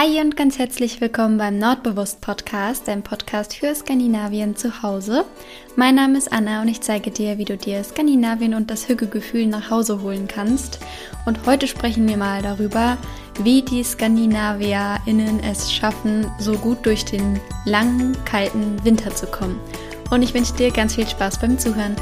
Hi und ganz herzlich willkommen beim Nordbewusst Podcast, dein Podcast für Skandinavien zu Hause. Mein Name ist Anna und ich zeige dir, wie du dir Skandinavien und das Hügelgefühl nach Hause holen kannst. Und heute sprechen wir mal darüber, wie die SkandinavierInnen es schaffen, so gut durch den langen, kalten Winter zu kommen. Und ich wünsche dir ganz viel Spaß beim Zuhören.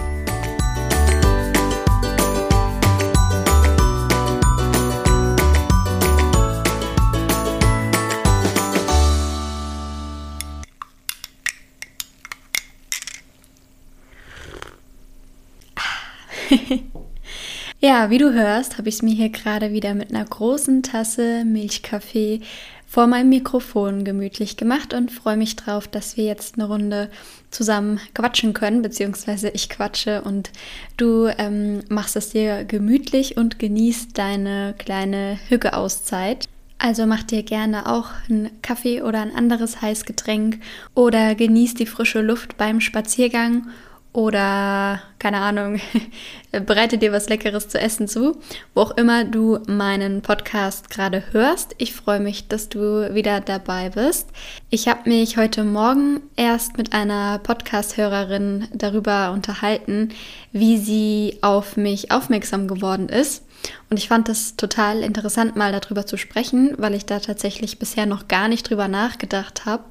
Ja, wie du hörst, habe ich es mir hier gerade wieder mit einer großen Tasse Milchkaffee vor meinem Mikrofon gemütlich gemacht und freue mich drauf, dass wir jetzt eine Runde zusammen quatschen können, beziehungsweise ich quatsche und du ähm, machst es dir gemütlich und genießt deine kleine Hügge-Auszeit. Also mach dir gerne auch einen Kaffee oder ein anderes Heißgetränk oder genieß die frische Luft beim Spaziergang oder keine Ahnung, bereite dir was Leckeres zu essen zu, wo auch immer du meinen Podcast gerade hörst. Ich freue mich, dass du wieder dabei bist. Ich habe mich heute Morgen erst mit einer Podcast-Hörerin darüber unterhalten, wie sie auf mich aufmerksam geworden ist. Und ich fand es total interessant, mal darüber zu sprechen, weil ich da tatsächlich bisher noch gar nicht drüber nachgedacht habe,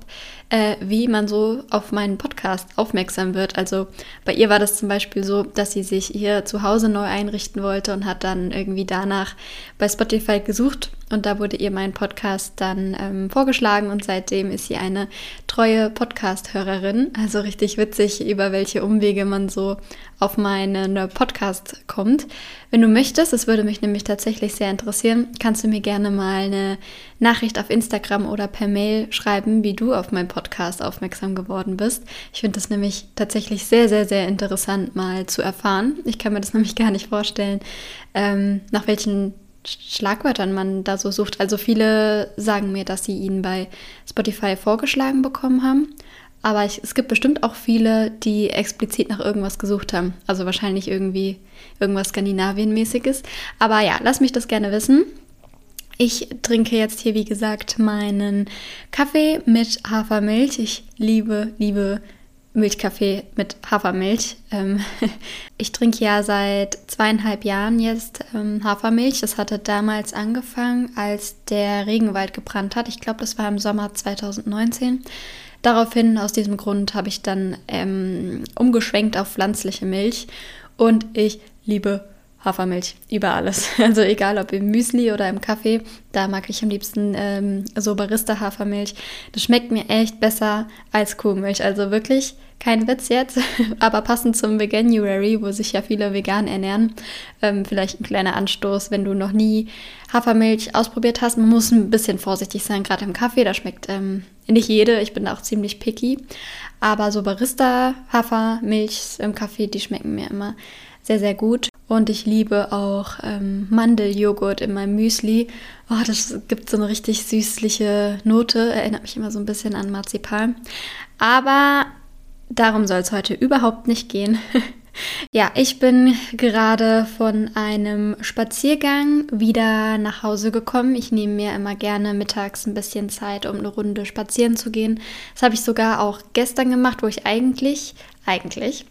äh, wie man so auf meinen Podcast aufmerksam wird. Also bei ihr war das zum Beispiel so, dass sie sich hier zu Hause neu einrichten wollte und hat dann irgendwie danach bei Spotify gesucht und da wurde ihr mein Podcast dann ähm, vorgeschlagen und seitdem ist sie eine treue Podcast-Hörerin. Also richtig witzig, über welche Umwege man so auf meinen Podcast kommt. Wenn du möchtest, es würde mich nämlich tatsächlich sehr interessieren, kannst du mir gerne mal eine Nachricht auf Instagram oder per Mail schreiben, wie du auf meinen Podcast aufmerksam geworden bist. Ich finde das nämlich tatsächlich sehr, sehr, sehr interessant mal zu erfahren. Ich kann mir das nämlich gar nicht vorstellen, ähm, nach welchen Schlagwörtern man da so sucht. Also viele sagen mir, dass sie ihn bei Spotify vorgeschlagen bekommen haben. Aber ich, es gibt bestimmt auch viele, die explizit nach irgendwas gesucht haben. Also wahrscheinlich irgendwie irgendwas Skandinavienmäßiges. Aber ja, lass mich das gerne wissen. Ich trinke jetzt hier, wie gesagt, meinen Kaffee mit Hafermilch. Ich liebe, liebe Milchkaffee mit Hafermilch. Ähm, ich trinke ja seit zweieinhalb Jahren jetzt ähm, Hafermilch. Das hatte damals angefangen, als der Regenwald gebrannt hat. Ich glaube, das war im Sommer 2019. Daraufhin, aus diesem Grund, habe ich dann ähm, umgeschwenkt auf pflanzliche Milch und ich liebe Hafermilch über alles. Also egal ob im Müsli oder im Kaffee, da mag ich am liebsten ähm, so Barista-Hafermilch. Das schmeckt mir echt besser als Kuhmilch. Also wirklich kein Witz jetzt, aber passend zum Veganuary, wo sich ja viele vegan ernähren, ähm, vielleicht ein kleiner Anstoß, wenn du noch nie Hafermilch ausprobiert hast. Man muss ein bisschen vorsichtig sein, gerade im Kaffee. Da schmeckt ähm, nicht jede. Ich bin da auch ziemlich picky. Aber so Barista-Hafermilch im Kaffee, die schmecken mir immer sehr, sehr gut. Und ich liebe auch ähm, Mandeljoghurt in meinem Müsli. Oh, das gibt so eine richtig süßliche Note. Erinnert mich immer so ein bisschen an Marzipan. Aber darum soll es heute überhaupt nicht gehen. Ja, ich bin gerade von einem Spaziergang wieder nach Hause gekommen. Ich nehme mir immer gerne mittags ein bisschen Zeit, um eine Runde spazieren zu gehen. Das habe ich sogar auch gestern gemacht, wo ich eigentlich eigentlich,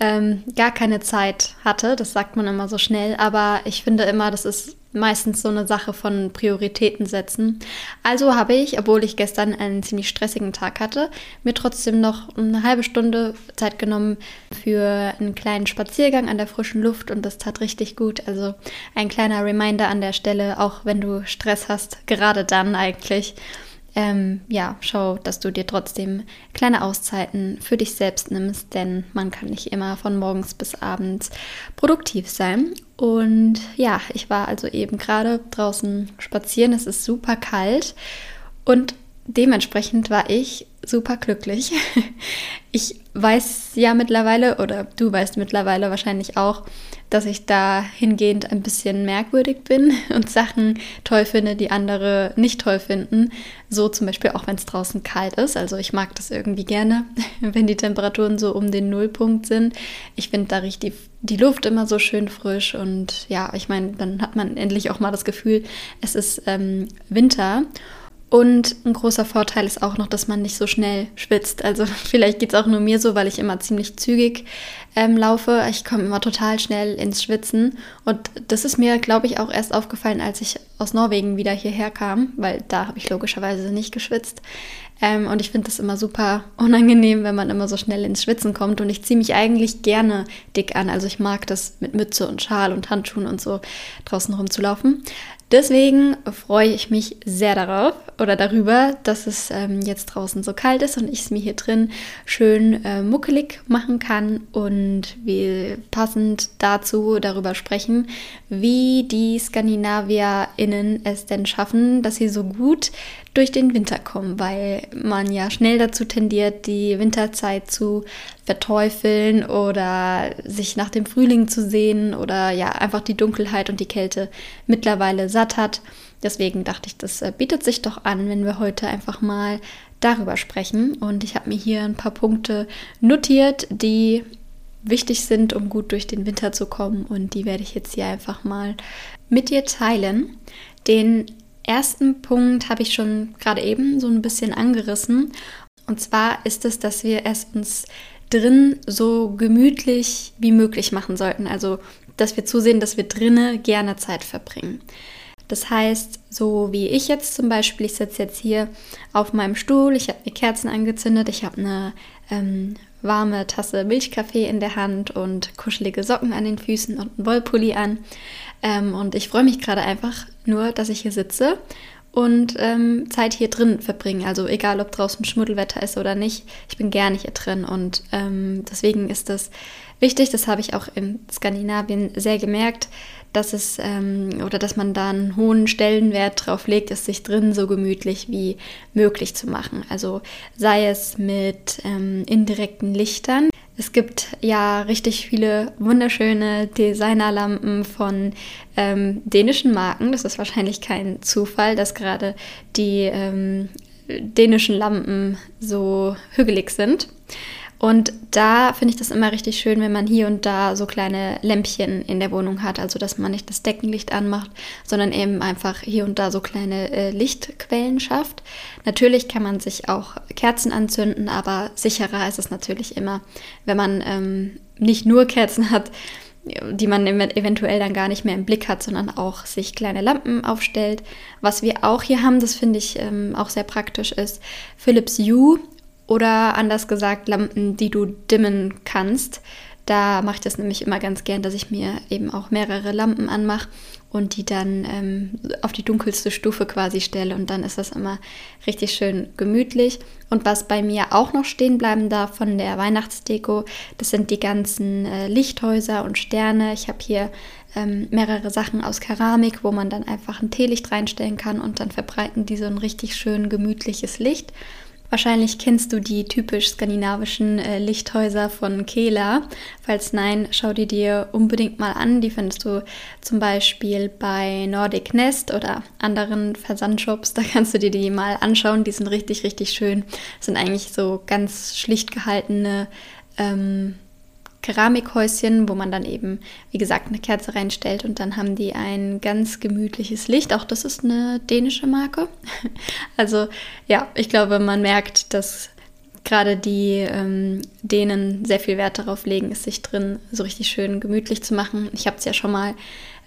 ähm, gar keine Zeit hatte. Das sagt man immer so schnell, aber ich finde immer, das ist meistens so eine Sache von Prioritäten setzen. Also habe ich, obwohl ich gestern einen ziemlich stressigen Tag hatte, mir trotzdem noch eine halbe Stunde Zeit genommen für einen kleinen Spaziergang an der frischen Luft und das tat richtig gut. Also ein kleiner Reminder an der Stelle, auch wenn du Stress hast, gerade dann eigentlich ähm, ja, schau, dass du dir trotzdem kleine Auszeiten für dich selbst nimmst, denn man kann nicht immer von morgens bis abends produktiv sein. Und ja, ich war also eben gerade draußen spazieren. Es ist super kalt und dementsprechend war ich super glücklich. Ich weiß ja mittlerweile, oder du weißt mittlerweile wahrscheinlich auch, dass ich dahingehend ein bisschen merkwürdig bin und Sachen toll finde, die andere nicht toll finden. So zum Beispiel auch, wenn es draußen kalt ist. Also ich mag das irgendwie gerne, wenn die Temperaturen so um den Nullpunkt sind. Ich finde, da riecht die, die Luft immer so schön frisch und ja, ich meine, dann hat man endlich auch mal das Gefühl, es ist ähm, Winter. Und ein großer Vorteil ist auch noch, dass man nicht so schnell schwitzt. Also vielleicht geht es auch nur mir so, weil ich immer ziemlich zügig ähm, laufe. Ich komme immer total schnell ins Schwitzen. Und das ist mir, glaube ich, auch erst aufgefallen, als ich aus Norwegen wieder hierher kam, weil da habe ich logischerweise nicht geschwitzt. Ähm, und ich finde das immer super unangenehm, wenn man immer so schnell ins Schwitzen kommt. Und ich ziehe mich eigentlich gerne dick an. Also ich mag das mit Mütze und Schal und Handschuhen und so draußen rumzulaufen. Deswegen freue ich mich sehr darauf oder darüber, dass es ähm, jetzt draußen so kalt ist und ich es mir hier drin schön äh, muckelig machen kann und wir passend dazu darüber sprechen, wie die SkandinavierInnen es denn schaffen, dass sie so gut durch den Winter kommen, weil man ja schnell dazu tendiert, die Winterzeit zu verteufeln oder sich nach dem Frühling zu sehen oder ja einfach die Dunkelheit und die Kälte mittlerweile satt hat. Deswegen dachte ich, das äh, bietet sich doch an, wenn wir heute einfach mal darüber sprechen. Und ich habe mir hier ein paar Punkte notiert, die wichtig sind, um gut durch den Winter zu kommen. Und die werde ich jetzt hier einfach mal mit dir teilen. Den ersten Punkt habe ich schon gerade eben so ein bisschen angerissen. Und zwar ist es, dass wir es uns drin so gemütlich wie möglich machen sollten. Also, dass wir zusehen, dass wir drinnen gerne Zeit verbringen. Das heißt, so wie ich jetzt zum Beispiel, ich sitze jetzt hier auf meinem Stuhl, ich habe mir Kerzen angezündet, ich habe eine ähm, warme Tasse Milchkaffee in der Hand und kuschelige Socken an den Füßen und einen Wollpulli an. Ähm, und ich freue mich gerade einfach nur, dass ich hier sitze und ähm, Zeit hier drin verbringe. Also egal, ob draußen Schmuddelwetter ist oder nicht, ich bin gerne hier drin. Und ähm, deswegen ist das wichtig, das habe ich auch in Skandinavien sehr gemerkt, dass es ähm, oder dass man da einen hohen Stellenwert drauf legt, es sich drin so gemütlich wie möglich zu machen. Also sei es mit ähm, indirekten Lichtern. Es gibt ja richtig viele wunderschöne Designerlampen von ähm, dänischen Marken. Das ist wahrscheinlich kein Zufall, dass gerade die ähm, dänischen Lampen so hügelig sind. Und da finde ich das immer richtig schön, wenn man hier und da so kleine Lämpchen in der Wohnung hat. Also, dass man nicht das Deckenlicht anmacht, sondern eben einfach hier und da so kleine äh, Lichtquellen schafft. Natürlich kann man sich auch Kerzen anzünden, aber sicherer ist es natürlich immer, wenn man ähm, nicht nur Kerzen hat, die man eventuell dann gar nicht mehr im Blick hat, sondern auch sich kleine Lampen aufstellt. Was wir auch hier haben, das finde ich ähm, auch sehr praktisch, ist Philips Hue oder anders gesagt Lampen, die du dimmen kannst. Da mache ich das nämlich immer ganz gern, dass ich mir eben auch mehrere Lampen anmache und die dann ähm, auf die dunkelste Stufe quasi stelle und dann ist das immer richtig schön gemütlich. Und was bei mir auch noch stehen bleiben darf von der Weihnachtsdeko, das sind die ganzen äh, Lichthäuser und Sterne. Ich habe hier ähm, mehrere Sachen aus Keramik, wo man dann einfach ein Teelicht reinstellen kann und dann verbreiten die so ein richtig schön gemütliches Licht. Wahrscheinlich kennst du die typisch skandinavischen äh, Lichthäuser von Kela. Falls nein, schau die dir unbedingt mal an. Die findest du zum Beispiel bei Nordic Nest oder anderen Versandshops. Da kannst du dir die mal anschauen. Die sind richtig, richtig schön. Das sind eigentlich so ganz schlicht gehaltene ähm, Keramikhäuschen, wo man dann eben, wie gesagt, eine Kerze reinstellt und dann haben die ein ganz gemütliches Licht. Auch das ist eine dänische Marke. Also ja, ich glaube, man merkt, dass gerade die ähm, Dänen sehr viel Wert darauf legen, es sich drin so richtig schön gemütlich zu machen. Ich habe es ja schon mal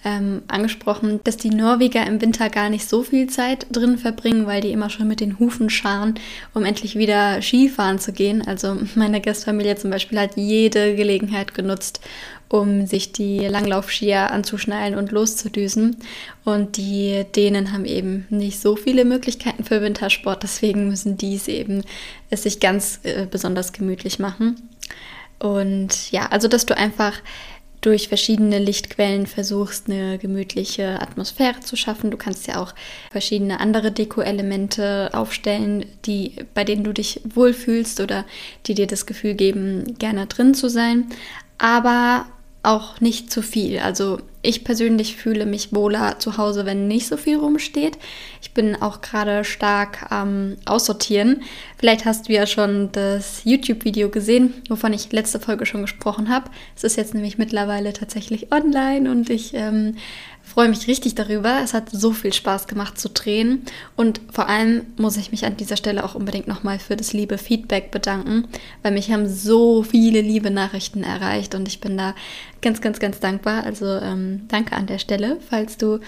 ähm, angesprochen, dass die Norweger im Winter gar nicht so viel Zeit drin verbringen, weil die immer schon mit den Hufen scharen, um endlich wieder Skifahren zu gehen. Also meine Gastfamilie zum Beispiel hat jede Gelegenheit genutzt, um sich die Langlaufskier anzuschnallen und loszudüsen. Und die Dänen haben eben nicht so viele Möglichkeiten für Wintersport, deswegen müssen eben es sich ganz äh, besonders gemütlich machen. Und ja, also dass du einfach durch verschiedene Lichtquellen versuchst, eine gemütliche Atmosphäre zu schaffen. Du kannst ja auch verschiedene andere Deko-Elemente aufstellen, die, bei denen du dich wohlfühlst oder die dir das Gefühl geben, gerne drin zu sein. Aber auch nicht zu viel. Also ich persönlich fühle mich wohler zu Hause, wenn nicht so viel rumsteht. Ich bin auch gerade stark am Aussortieren. Vielleicht hast du ja schon das YouTube-Video gesehen, wovon ich letzte Folge schon gesprochen habe. Es ist jetzt nämlich mittlerweile tatsächlich online und ich ähm, freue mich richtig darüber. Es hat so viel Spaß gemacht zu drehen. Und vor allem muss ich mich an dieser Stelle auch unbedingt nochmal für das liebe Feedback bedanken, weil mich haben so viele liebe Nachrichten erreicht und ich bin da ganz, ganz, ganz dankbar. Also ähm, danke an der Stelle, falls du,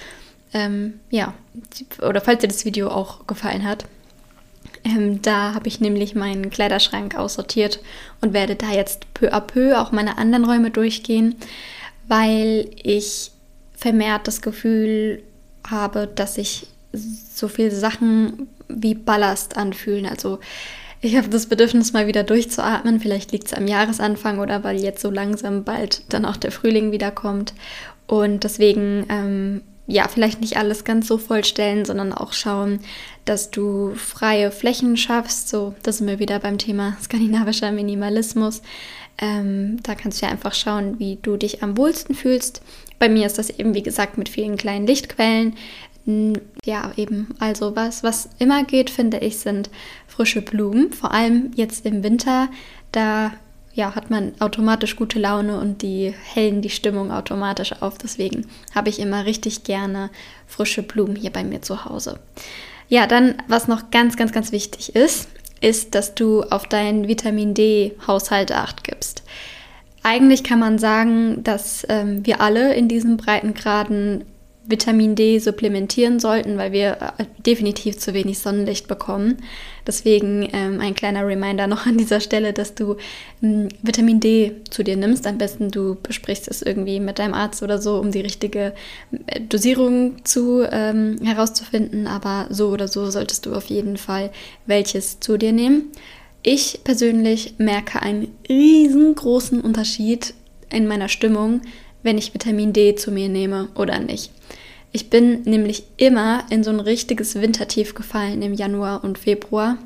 ähm, ja, oder falls dir das Video auch gefallen hat. Ähm, da habe ich nämlich meinen Kleiderschrank aussortiert und werde da jetzt peu à peu auch meine anderen Räume durchgehen, weil ich vermehrt das Gefühl habe, dass sich so viele Sachen wie Ballast anfühlen. Also ich habe das Bedürfnis, mal wieder durchzuatmen. Vielleicht liegt es am Jahresanfang oder weil jetzt so langsam bald dann auch der Frühling wiederkommt. Und deswegen, ähm, ja, vielleicht nicht alles ganz so vollstellen, sondern auch schauen, dass du freie Flächen schaffst. So, das sind wir wieder beim Thema skandinavischer Minimalismus. Ähm, da kannst du ja einfach schauen, wie du dich am wohlsten fühlst. Bei mir ist das eben, wie gesagt, mit vielen kleinen Lichtquellen. Ja, eben, also was, was immer geht, finde ich, sind frische Blumen. Vor allem jetzt im Winter, da ja, hat man automatisch gute Laune und die hellen die Stimmung automatisch auf. Deswegen habe ich immer richtig gerne frische Blumen hier bei mir zu Hause. Ja, dann, was noch ganz, ganz, ganz wichtig ist, ist, dass du auf deinen Vitamin D-Haushalt acht gibst. Eigentlich kann man sagen, dass ähm, wir alle in diesen Breitengraden Vitamin D supplementieren sollten, weil wir äh, definitiv zu wenig Sonnenlicht bekommen. Deswegen ähm, ein kleiner Reminder noch an dieser Stelle, dass du ähm, Vitamin D zu dir nimmst. Am besten du besprichst es irgendwie mit deinem Arzt oder so, um die richtige äh, Dosierung zu ähm, herauszufinden. Aber so oder so solltest du auf jeden Fall welches zu dir nehmen. Ich persönlich merke einen riesengroßen Unterschied in meiner Stimmung, wenn ich Vitamin D zu mir nehme oder nicht. Ich bin nämlich immer in so ein richtiges Wintertief gefallen im Januar und Februar.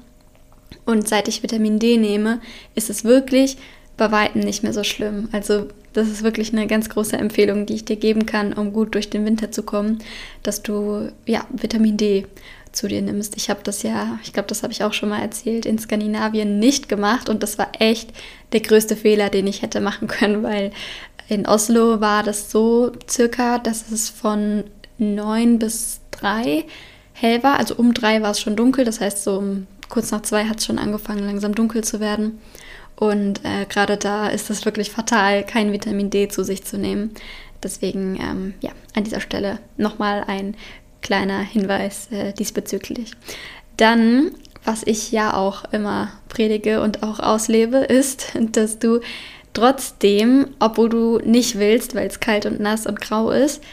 Und seit ich Vitamin D nehme, ist es wirklich bei weitem nicht mehr so schlimm. Also das ist wirklich eine ganz große Empfehlung, die ich dir geben kann, um gut durch den Winter zu kommen, dass du ja Vitamin D zu dir nimmst. Ich habe das ja, ich glaube, das habe ich auch schon mal erzählt, in Skandinavien nicht gemacht und das war echt der größte Fehler, den ich hätte machen können, weil in Oslo war das so circa, dass es von neun bis drei hell war. Also um drei war es schon dunkel. Das heißt, so um kurz nach zwei hat es schon angefangen, langsam dunkel zu werden. Und äh, gerade da ist es wirklich fatal, kein Vitamin D zu sich zu nehmen. Deswegen, ähm, ja, an dieser Stelle nochmal ein kleiner Hinweis äh, diesbezüglich. Dann, was ich ja auch immer predige und auch auslebe, ist, dass du trotzdem, obwohl du nicht willst, weil es kalt und nass und grau ist,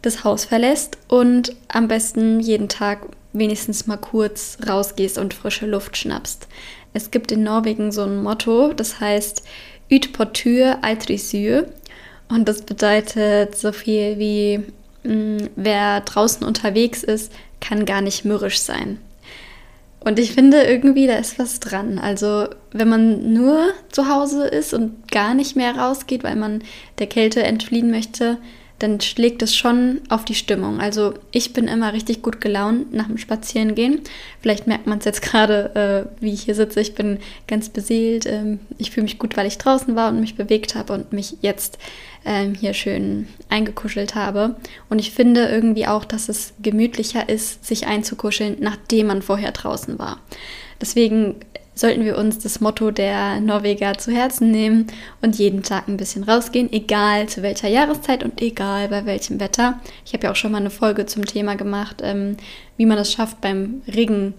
das Haus verlässt und am besten jeden Tag wenigstens mal kurz rausgehst und frische Luft schnappst. Es gibt in Norwegen so ein Motto, das heißt Ut på tur altrisue und das bedeutet so viel wie mh, mm, wer draußen unterwegs ist, kann gar nicht mürrisch sein. Und ich finde irgendwie, da ist was dran. Also, wenn man nur zu Hause ist und gar nicht mehr rausgeht, weil man der Kälte entfliehen möchte, dann schlägt es schon auf die Stimmung. Also ich bin immer richtig gut gelaunt nach dem Spazierengehen. Vielleicht merkt man es jetzt gerade, äh, wie ich hier sitze. Ich bin ganz beseelt. Ähm, ich fühle mich gut, weil ich draußen war und mich bewegt habe und mich jetzt ähm, hier schön eingekuschelt habe. Und ich finde irgendwie auch, dass es gemütlicher ist, sich einzukuscheln, nachdem man vorher draußen war. Deswegen sollten wir uns das Motto der Norweger zu Herzen nehmen und jeden Tag ein bisschen rausgehen, egal zu welcher Jahreszeit und egal bei welchem Wetter. Ich habe ja auch schon mal eine Folge zum Thema gemacht, ähm, wie man es schafft, beim Regen,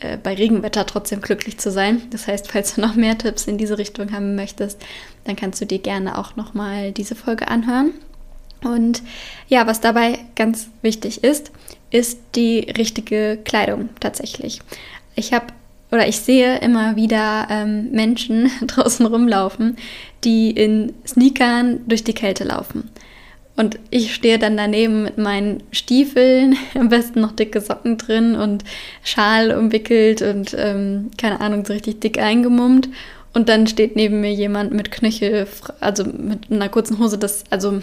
äh, bei Regenwetter trotzdem glücklich zu sein. Das heißt, falls du noch mehr Tipps in diese Richtung haben möchtest, dann kannst du dir gerne auch nochmal diese Folge anhören. Und ja, was dabei ganz wichtig ist, ist die richtige Kleidung tatsächlich. Ich habe oder ich sehe immer wieder ähm, Menschen draußen rumlaufen, die in Sneakern durch die Kälte laufen. Und ich stehe dann daneben mit meinen Stiefeln, am besten noch dicke Socken drin und Schal umwickelt und ähm, keine Ahnung, so richtig dick eingemummt. Und dann steht neben mir jemand mit Knöchel, also mit einer kurzen Hose, das, also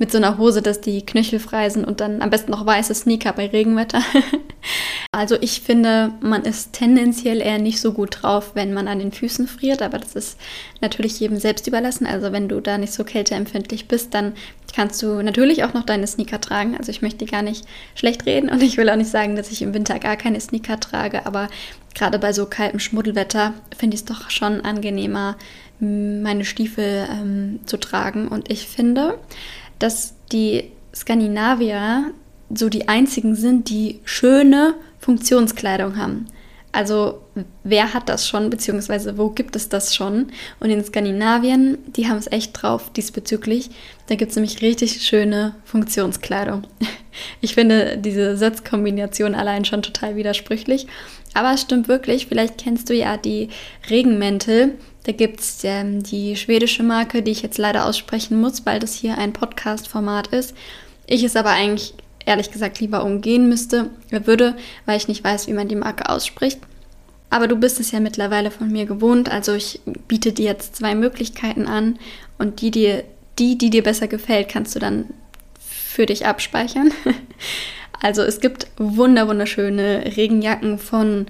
mit so einer Hose, dass die Knöchel frei sind und dann am besten noch weiße Sneaker bei Regenwetter. also ich finde, man ist tendenziell eher nicht so gut drauf, wenn man an den Füßen friert, aber das ist natürlich jedem selbst überlassen. Also wenn du da nicht so kälteempfindlich bist, dann kannst du natürlich auch noch deine Sneaker tragen. Also ich möchte gar nicht schlecht reden und ich will auch nicht sagen, dass ich im Winter gar keine Sneaker trage, aber gerade bei so kaltem Schmuddelwetter finde ich es doch schon angenehmer, meine Stiefel ähm, zu tragen. Und ich finde, dass die Skandinavier so die einzigen sind, die schöne Funktionskleidung haben. Also wer hat das schon, beziehungsweise wo gibt es das schon? Und in Skandinavien, die haben es echt drauf diesbezüglich. Da gibt es nämlich richtig schöne Funktionskleidung. Ich finde diese Satzkombination allein schon total widersprüchlich. Aber es stimmt wirklich, vielleicht kennst du ja die Regenmäntel. Da gibt es ähm, die schwedische Marke, die ich jetzt leider aussprechen muss, weil das hier ein Podcast-Format ist. Ich es aber eigentlich ehrlich gesagt lieber umgehen müsste, würde, weil ich nicht weiß, wie man die Marke ausspricht. Aber du bist es ja mittlerweile von mir gewohnt, also ich biete dir jetzt zwei Möglichkeiten an und die, dir, die, die dir besser gefällt, kannst du dann für dich abspeichern. Also es gibt wunder wunderschöne Regenjacken von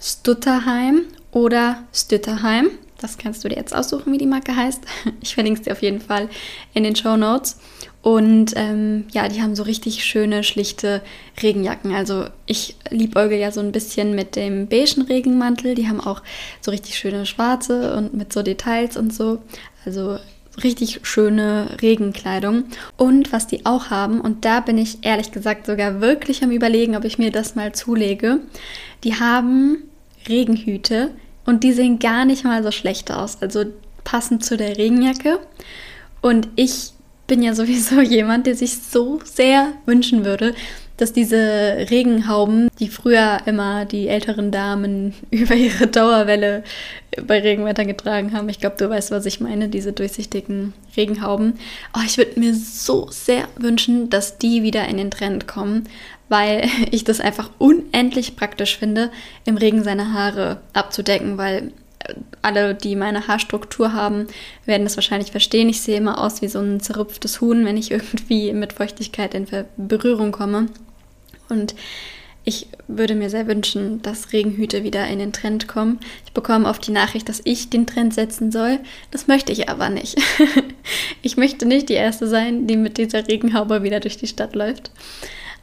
Stutterheim oder Stutterheim. Das kannst du dir jetzt aussuchen, wie die Marke heißt. Ich verlinke es dir auf jeden Fall in den Show Notes. Und ähm, ja, die haben so richtig schöne, schlichte Regenjacken. Also ich liebäugel ja so ein bisschen mit dem beigen Regenmantel. Die haben auch so richtig schöne schwarze und mit so Details und so. Also richtig schöne Regenkleidung. Und was die auch haben, und da bin ich ehrlich gesagt sogar wirklich am Überlegen, ob ich mir das mal zulege, die haben Regenhüte und die sehen gar nicht mal so schlecht aus. Also passend zu der Regenjacke. Und ich bin ja sowieso jemand, der sich so sehr wünschen würde, dass diese Regenhauben, die früher immer die älteren Damen über ihre Dauerwelle bei Regenwetter getragen haben, ich glaube, du weißt, was ich meine, diese durchsichtigen Regenhauben. Oh, ich würde mir so sehr wünschen, dass die wieder in den Trend kommen, weil ich das einfach unendlich praktisch finde, im Regen seine Haare abzudecken, weil alle, die meine Haarstruktur haben, werden das wahrscheinlich verstehen. Ich sehe immer aus wie so ein zerrüpftes Huhn, wenn ich irgendwie mit Feuchtigkeit in Berührung komme. Und ich würde mir sehr wünschen, dass Regenhüte wieder in den Trend kommen. Ich bekomme oft die Nachricht, dass ich den Trend setzen soll. Das möchte ich aber nicht. ich möchte nicht die Erste sein, die mit dieser Regenhaube wieder durch die Stadt läuft.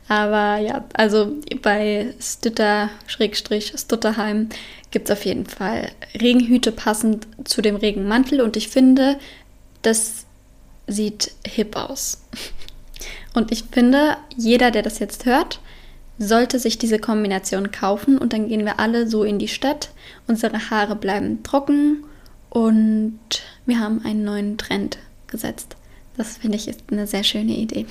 Aber ja, also bei Stütter-Stutterheim gibt es auf jeden Fall Regenhüte passend zu dem Regenmantel und ich finde, das sieht hip aus. Und ich finde, jeder, der das jetzt hört, sollte sich diese Kombination kaufen und dann gehen wir alle so in die Stadt. Unsere Haare bleiben trocken und wir haben einen neuen Trend gesetzt. Das finde ich ist eine sehr schöne Idee.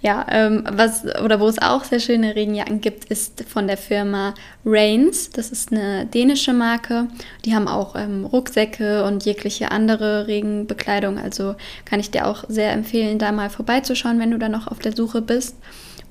Ja, ähm, was oder wo es auch sehr schöne Regenjacken gibt, ist von der Firma Rains. Das ist eine dänische Marke. Die haben auch ähm, Rucksäcke und jegliche andere Regenbekleidung. Also kann ich dir auch sehr empfehlen, da mal vorbeizuschauen, wenn du da noch auf der Suche bist.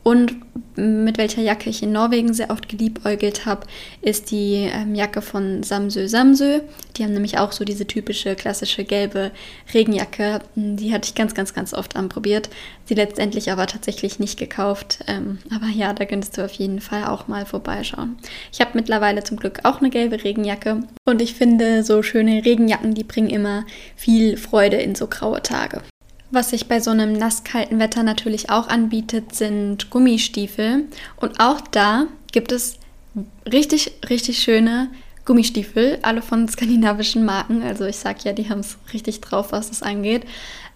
Und mit welcher Jacke ich in Norwegen sehr oft geliebäugelt habe, ist die ähm, Jacke von Samsö Samsö. Die haben nämlich auch so diese typische klassische gelbe Regenjacke. Die hatte ich ganz, ganz, ganz oft anprobiert. Sie letztendlich aber tatsächlich nicht gekauft. Ähm, aber ja, da könntest du auf jeden Fall auch mal vorbeischauen. Ich habe mittlerweile zum Glück auch eine gelbe Regenjacke. Und ich finde, so schöne Regenjacken, die bringen immer viel Freude in so graue Tage. Was sich bei so einem nasskalten Wetter natürlich auch anbietet, sind Gummistiefel. Und auch da gibt es richtig, richtig schöne Gummistiefel, alle von skandinavischen Marken. Also ich sag ja, die haben es richtig drauf, was das angeht.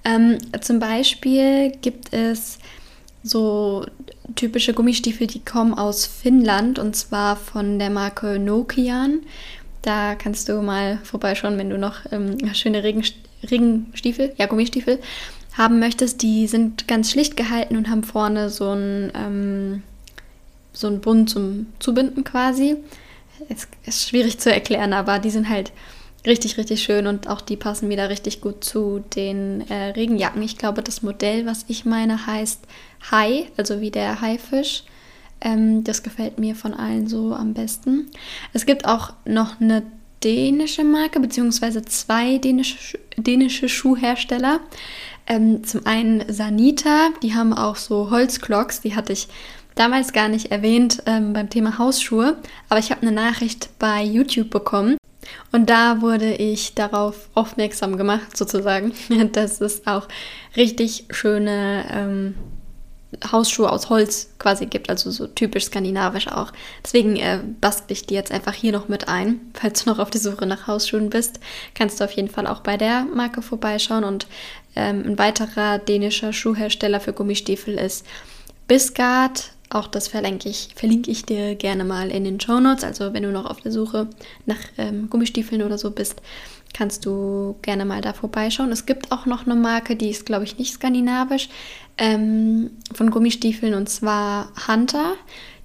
Ähm, zum Beispiel gibt es so typische Gummistiefel, die kommen aus Finnland und zwar von der Marke Nokian. Da kannst du mal vorbeischauen, wenn du noch ähm, schöne Regenstiefel, ja Gummistiefel haben möchtest, die sind ganz schlicht gehalten und haben vorne so ein, ähm, so ein Bund zum Zubinden quasi. Es ist schwierig zu erklären, aber die sind halt richtig, richtig schön und auch die passen wieder richtig gut zu den äh, Regenjacken. Ich glaube, das Modell, was ich meine, heißt Hai, also wie der Haifisch. Ähm, das gefällt mir von allen so am besten. Es gibt auch noch eine dänische Marke, beziehungsweise zwei dänische, dänische Schuhhersteller. Ähm, zum einen Sanita, die haben auch so Holzklocks, die hatte ich damals gar nicht erwähnt ähm, beim Thema Hausschuhe, aber ich habe eine Nachricht bei YouTube bekommen Und da wurde ich darauf aufmerksam gemacht, sozusagen, dass es auch richtig schöne ähm, Hausschuhe aus Holz quasi gibt, also so typisch skandinavisch auch. Deswegen äh, bastel ich die jetzt einfach hier noch mit ein. Falls du noch auf der Suche nach Hausschuhen bist, kannst du auf jeden Fall auch bei der Marke vorbeischauen. Und ähm, ein weiterer dänischer Schuhhersteller für Gummistiefel ist Bisgard. Auch das verlinke ich, verlinke ich dir gerne mal in den Show Notes. Also wenn du noch auf der Suche nach ähm, Gummistiefeln oder so bist, kannst du gerne mal da vorbeischauen. Es gibt auch noch eine Marke, die ist, glaube ich, nicht skandinavisch, ähm, von Gummistiefeln und zwar Hunter.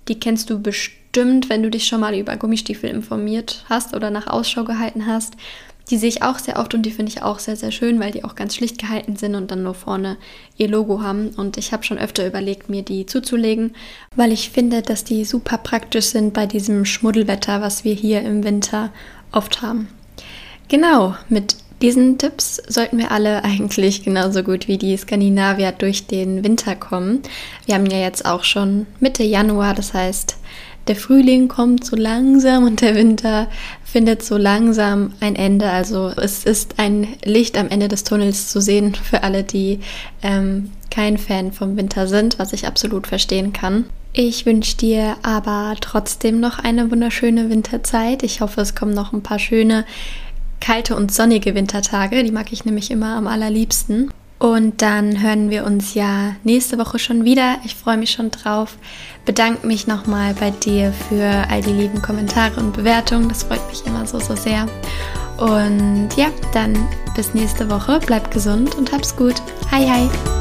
Die kennst du bestimmt, wenn du dich schon mal über Gummistiefel informiert hast oder nach Ausschau gehalten hast. Die sehe ich auch sehr oft und die finde ich auch sehr, sehr schön, weil die auch ganz schlicht gehalten sind und dann nur vorne ihr Logo haben. Und ich habe schon öfter überlegt, mir die zuzulegen, weil ich finde, dass die super praktisch sind bei diesem Schmuddelwetter, was wir hier im Winter oft haben. Genau, mit diesen Tipps sollten wir alle eigentlich genauso gut wie die Skandinavier durch den Winter kommen. Wir haben ja jetzt auch schon Mitte Januar, das heißt, der Frühling kommt so langsam und der Winter findet so langsam ein Ende. Also es ist ein Licht am Ende des Tunnels zu sehen für alle, die ähm, kein Fan vom Winter sind, was ich absolut verstehen kann. Ich wünsche dir aber trotzdem noch eine wunderschöne Winterzeit. Ich hoffe, es kommen noch ein paar schöne kalte und sonnige Wintertage. Die mag ich nämlich immer am allerliebsten. Und dann hören wir uns ja nächste Woche schon wieder. Ich freue mich schon drauf. Bedanke mich nochmal bei dir für all die lieben Kommentare und Bewertungen. Das freut mich immer so, so sehr. Und ja, dann bis nächste Woche. Bleib gesund und hab's gut. Hi, hi.